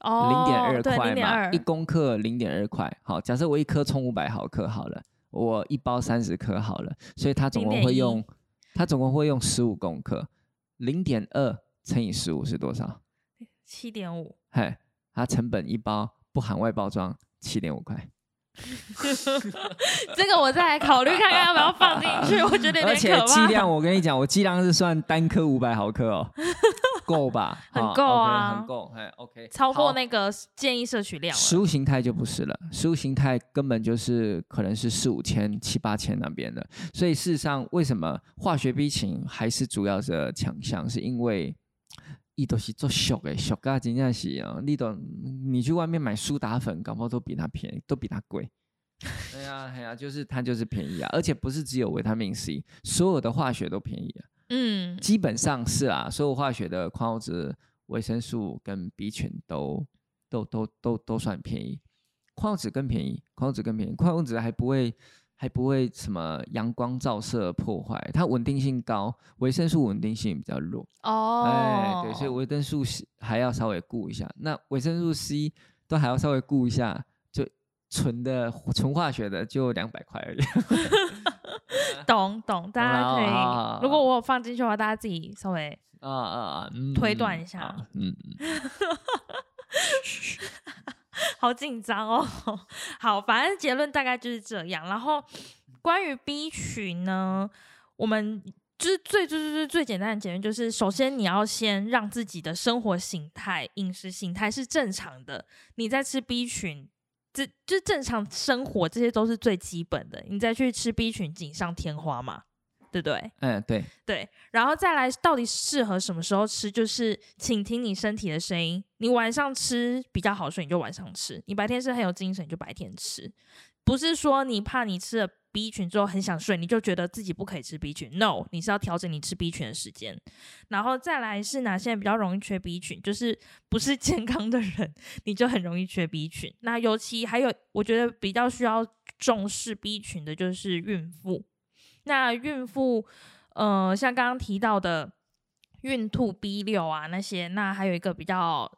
哦，零点二对，块嘛，一，公克零点二块。好，假设我一颗充五百毫克好了，我一包三十颗好了，所以它总共会用，它总共会用十五公克，零点二乘以十五是多少？七点五。嘿，它成本一包不含外包装七点五块，这个我再来考虑看看要不要放进去，我觉得有而且点可怕。剂量我跟你讲，我剂量是算单颗五百毫克哦，够吧？很好够啊很够，哎，OK，超过那个建议摄取量食。物形态就不是了，食物形态根本就是可能是四五千、七八千那边的。所以事实上，为什么化学 B 群还是主要的强项，是因为伊都是做俗的，俗噶真正是啊，你都你去外面买苏打粉，搞不好都比它便宜，都比它贵。对 呀，对呀，就是它就是便宜啊，而且不是只有维他命 C，所有的化学都便宜啊。嗯，基本上是啊，所有化学的矿物质、维生素跟 B 群都都都都都算便宜，矿物质更便宜，矿物质更便宜，矿物质还不会还不会什么阳光照射破坏，它稳定性高，维生素稳定性比较弱，哦，哎，对，所以维生素 C 还要稍微顾一下，那维生素 C 都还要稍微顾一下，就纯的纯化学的就两百块而已。懂懂，大家可以，如果我有放进去的话，大家自己稍微啊啊推断一下嗯 好紧张哦。好，反正结论大概就是这样。然后关于 B 群呢，我们就是最最最最最简单的结论，就是首先你要先让自己的生活形态、饮食形态是正常的。你在吃 B 群，这就正常生活，这些都是最基本的。你再去吃 B 群，锦上添花嘛，对不对？嗯，对，对。然后再来，到底适合什么时候吃？就是请听你身体的声音。你晚上吃比较好睡，你就晚上吃；你白天是很有精神，你就白天吃。不是说你怕你吃了。B 群之后很想睡，你就觉得自己不可以吃 B 群。No，你是要调整你吃 B 群的时间。然后再来是哪些人比较容易缺 B 群？就是不是 健康的人，你就很容易缺 B 群。那尤其还有，我觉得比较需要重视 B 群的就是孕妇。那孕妇，呃，像刚刚提到的孕吐 B 六啊那些，那还有一个比较。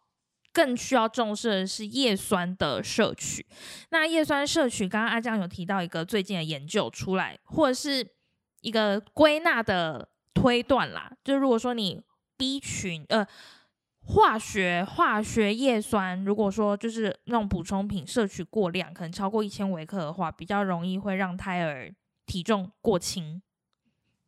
更需要重视的是叶酸的摄取。那叶酸摄取，刚刚阿江有提到一个最近的研究出来，或者是一个归纳的推断啦。就如果说你 B 群呃化学化学叶酸，如果说就是那种补充品摄取过量，可能超过一千微克的话，比较容易会让胎儿体重过轻。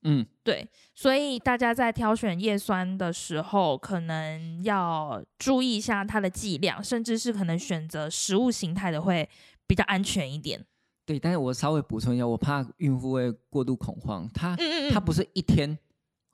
嗯，对，所以大家在挑选叶酸的时候，可能要注意一下它的剂量，甚至是可能选择食物形态的会比较安全一点。对，但是我稍微补充一下，我怕孕妇会过度恐慌，它它不是一天。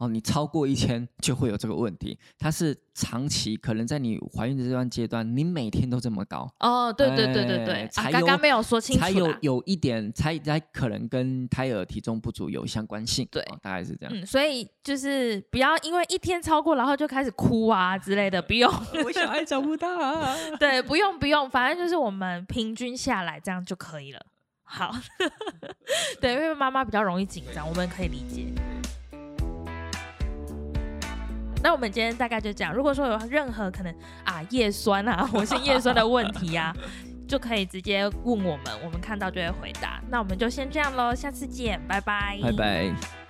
哦，你超过一千就会有这个问题。它是长期，可能在你怀孕的这段阶段，你每天都这么高。哦，对对对对对，才刚刚没有说清楚。才有有一点，才才可能跟胎儿体重不足有相关性。对，大概是这样。嗯，所以就是不要因为一天超过，然后就开始哭啊之类的，不用。我小孩找不到。对，不用不用，反正就是我们平均下来这样就可以了。好。对，因为妈妈比较容易紧张，我们可以理解。那我们今天大概就这样。如果说有任何可能啊叶酸啊，或是叶酸的问题啊，就可以直接问我们，我们看到就会回答。那我们就先这样喽，下次见，拜拜，拜拜。